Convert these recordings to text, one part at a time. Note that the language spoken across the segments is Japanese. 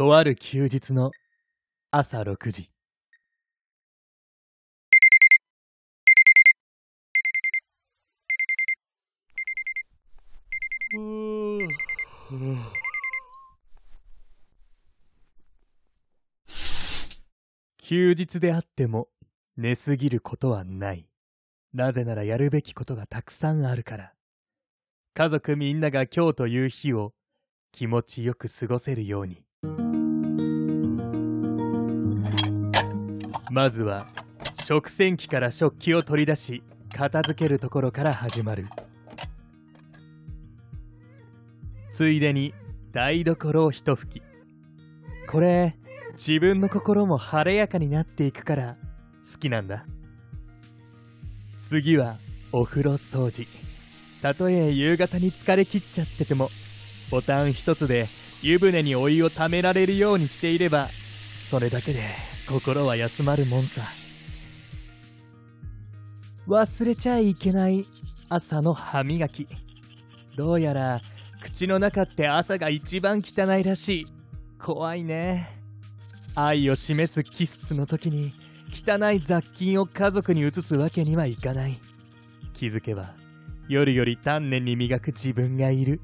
とある休日の朝6時。休日であっても寝すぎることはない。なぜならやるべきことがたくさんあるから。家族みんなが今日という日を気持ちよく過ごせるように。まずは食洗機から食器を取り出し片付けるところから始まる。ついでに台所を一拭き。これ自分の心も晴れやかになっていくから好きなんだ。次はお風呂掃除。たとえ夕方に疲れ切っちゃっててもボタン一つで湯船にお湯をためられるようにしていればそれだけで。心は休まるもんさ。忘れちゃいけない朝の歯磨き。どうやら口の中って朝が一番汚いらしい。怖いね。愛を示すキッスの時に汚い雑菌を家族に移すわけにはいかない。気づけば夜より丹念に磨く自分がいる。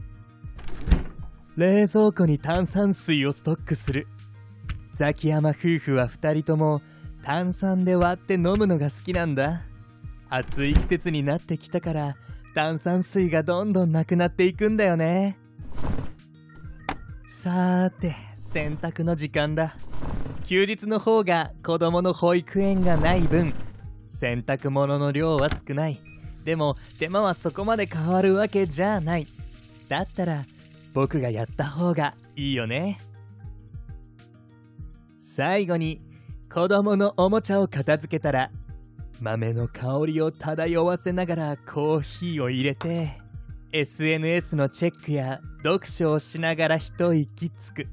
冷蔵庫に炭酸水をストックする。ザキヤマ夫婦は2人とも炭酸で割って飲むのが好きなんだ。暑い季節になってきたから炭酸水がどんどんなくなっていくんだよね。さーて洗濯の時間だ。休日の方が子供の保育園がない分洗濯物の量は少ない。でも手間はそこまで変わるわけじゃない。だったら僕がやった方がいいよね。最後に子供のおもちゃを片付けたら豆の香りを漂わせながらコーヒーを入れて SNS のチェックや読書をしながら一息つく。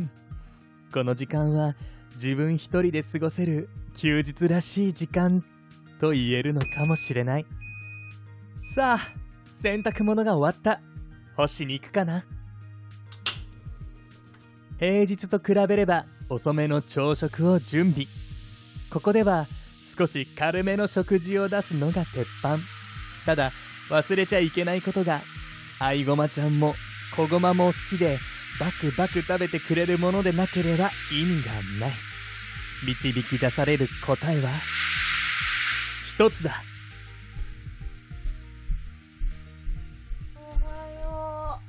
この時間は自分一人で過ごせる休日らしい時間と言えるのかもしれない。さあ洗濯物が終わった。干しに行くかな？平日と比べれば遅めの朝食を準備。ここでは少し軽めの食事を出すのが鉄板。ただ忘れちゃいけないことが愛ごまちゃんも子ごまも好きでバクバク食べてくれるものでなければ意味がない。導き出される答えは一つだ。おはよ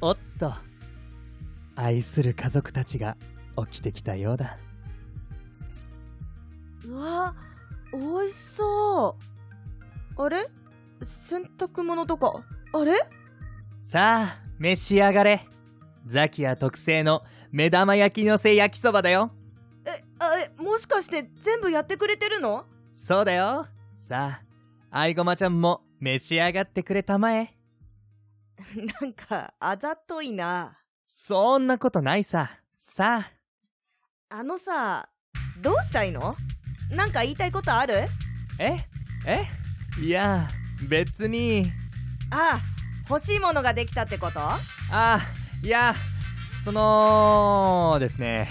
おっと。愛する家族たちが起きてきたようだ。ううわ美味しそう。あれ？洗濯物とか？あれ？さあ召し上がれ。ザキヤ特製の目玉焼きのせ焼きそばだよ。えあれもしかして全部やってくれてるの？そうだよ。さあ愛ごまちゃんも召し上がってくれたまえ。なんかあざといな。そんなことないさ。さああのさどうしたいの？なんか言いたいことある？え？え？いや別に。あ欲しいものができたってこと？あいやそのですね。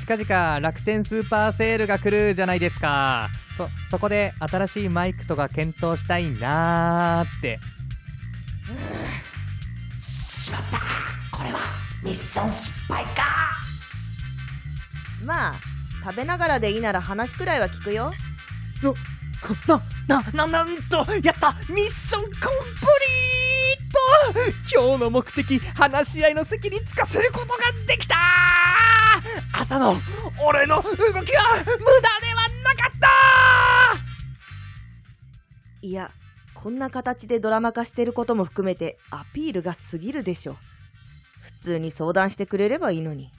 近々楽天スーパーセールが来るじゃないですか。そそこで新しいマイクとか検討したいなーって。しまった。これはミッション失敗かまあ食べながらでいいなら話くらいは聞くよ。な、な、な、なんとやったミッションコンプリート!今日の目的、話し合いの席に着かせることができた!朝の俺の動きは無駄ではなかった!いやこんな形でドラマ化してることも含めてアピールが過ぎるでしょ。普通に相談してくれればいいのに